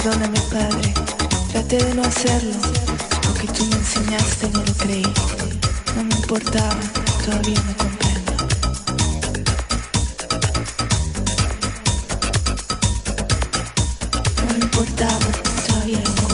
Perdóname, Padre. Traté de no hacerlo. Lo que tú me enseñaste no lo creí. No me importaba, todavía no comprendo. No me importaba, todavía no comprendo.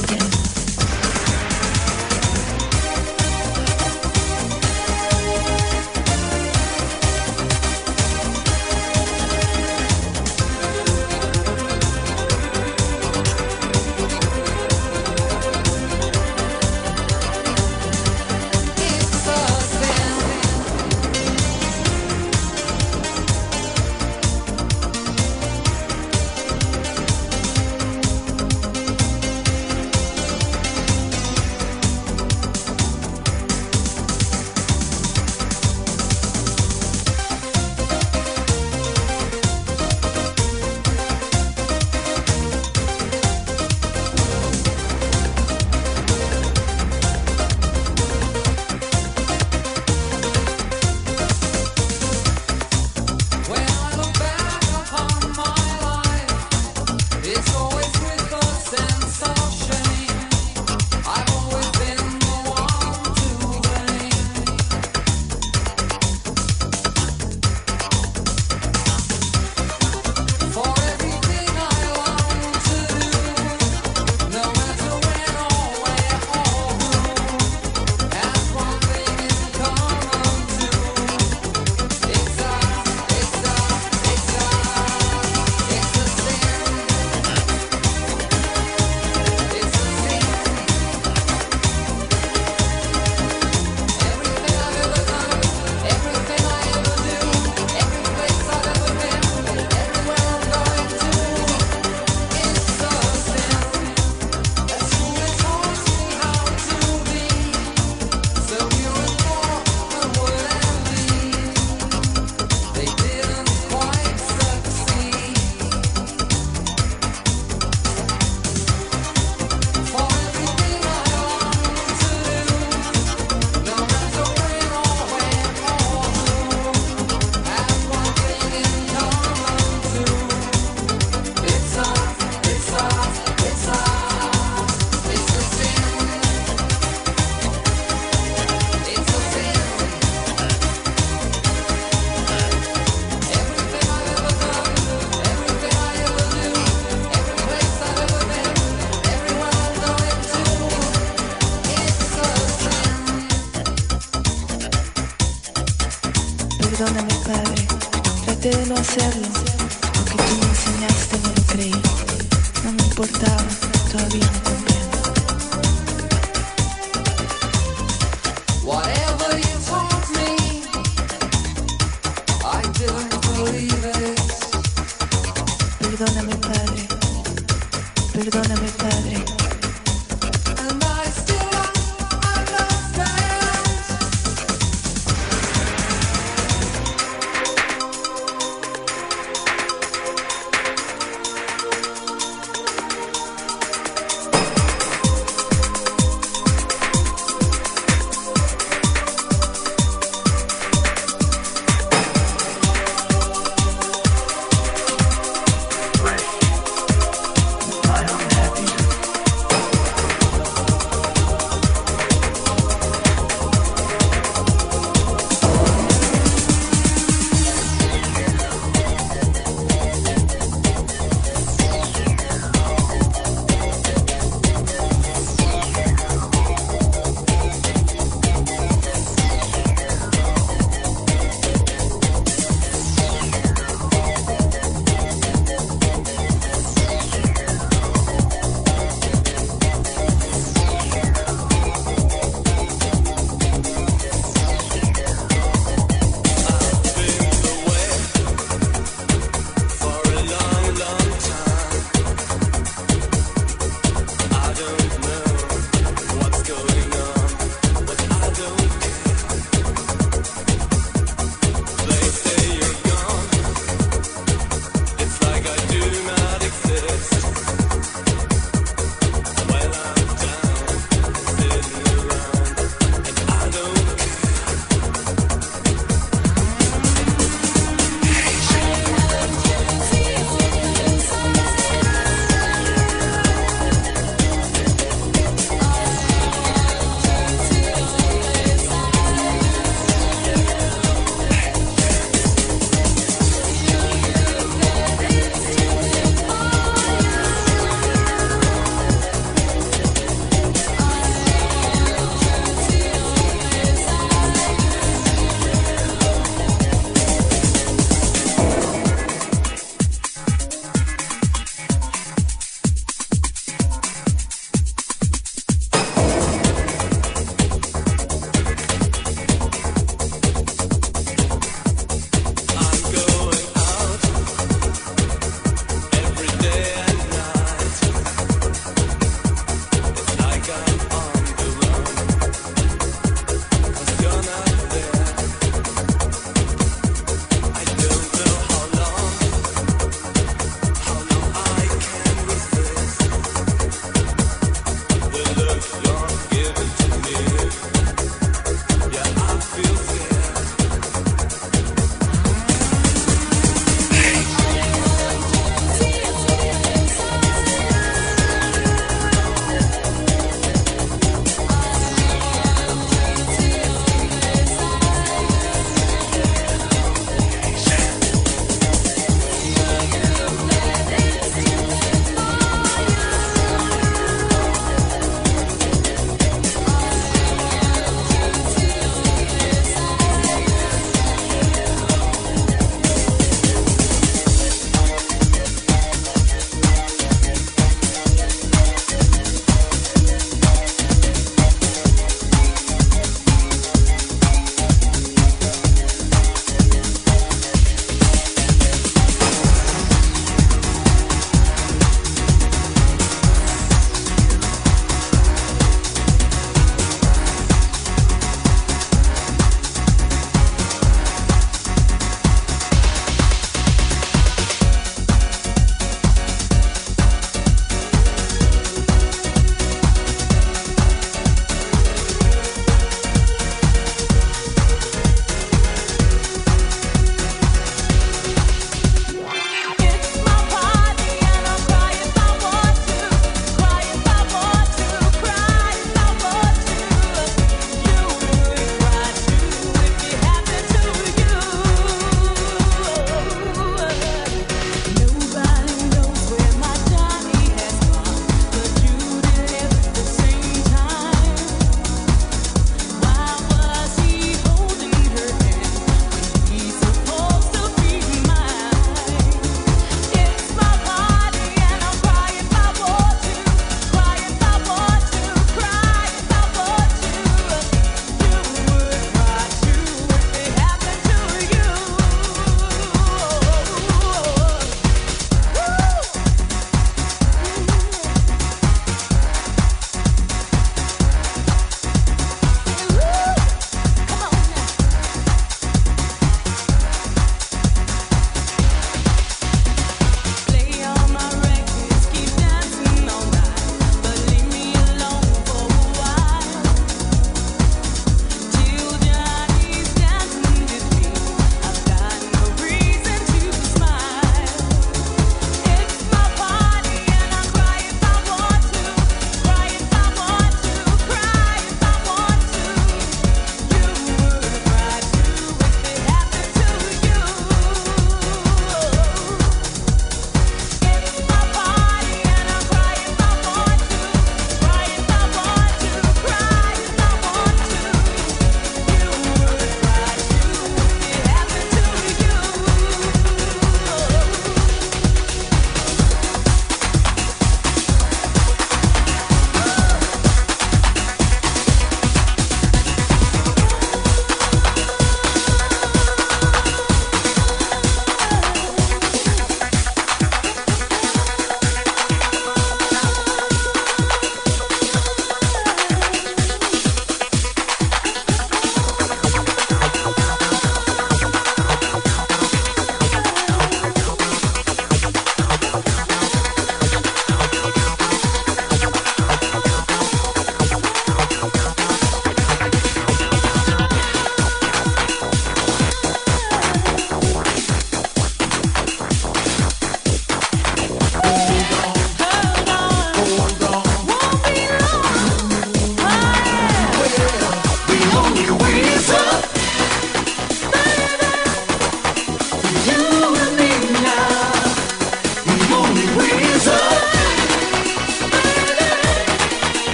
Perdóname, Padre. Traté de no hacerlo. Lo que tú me enseñaste no lo creí. No me importaba. Todavía no comprendo. Whatever you taught me, I didn't believe it. Perdóname, Padre. Perdóname, Padre.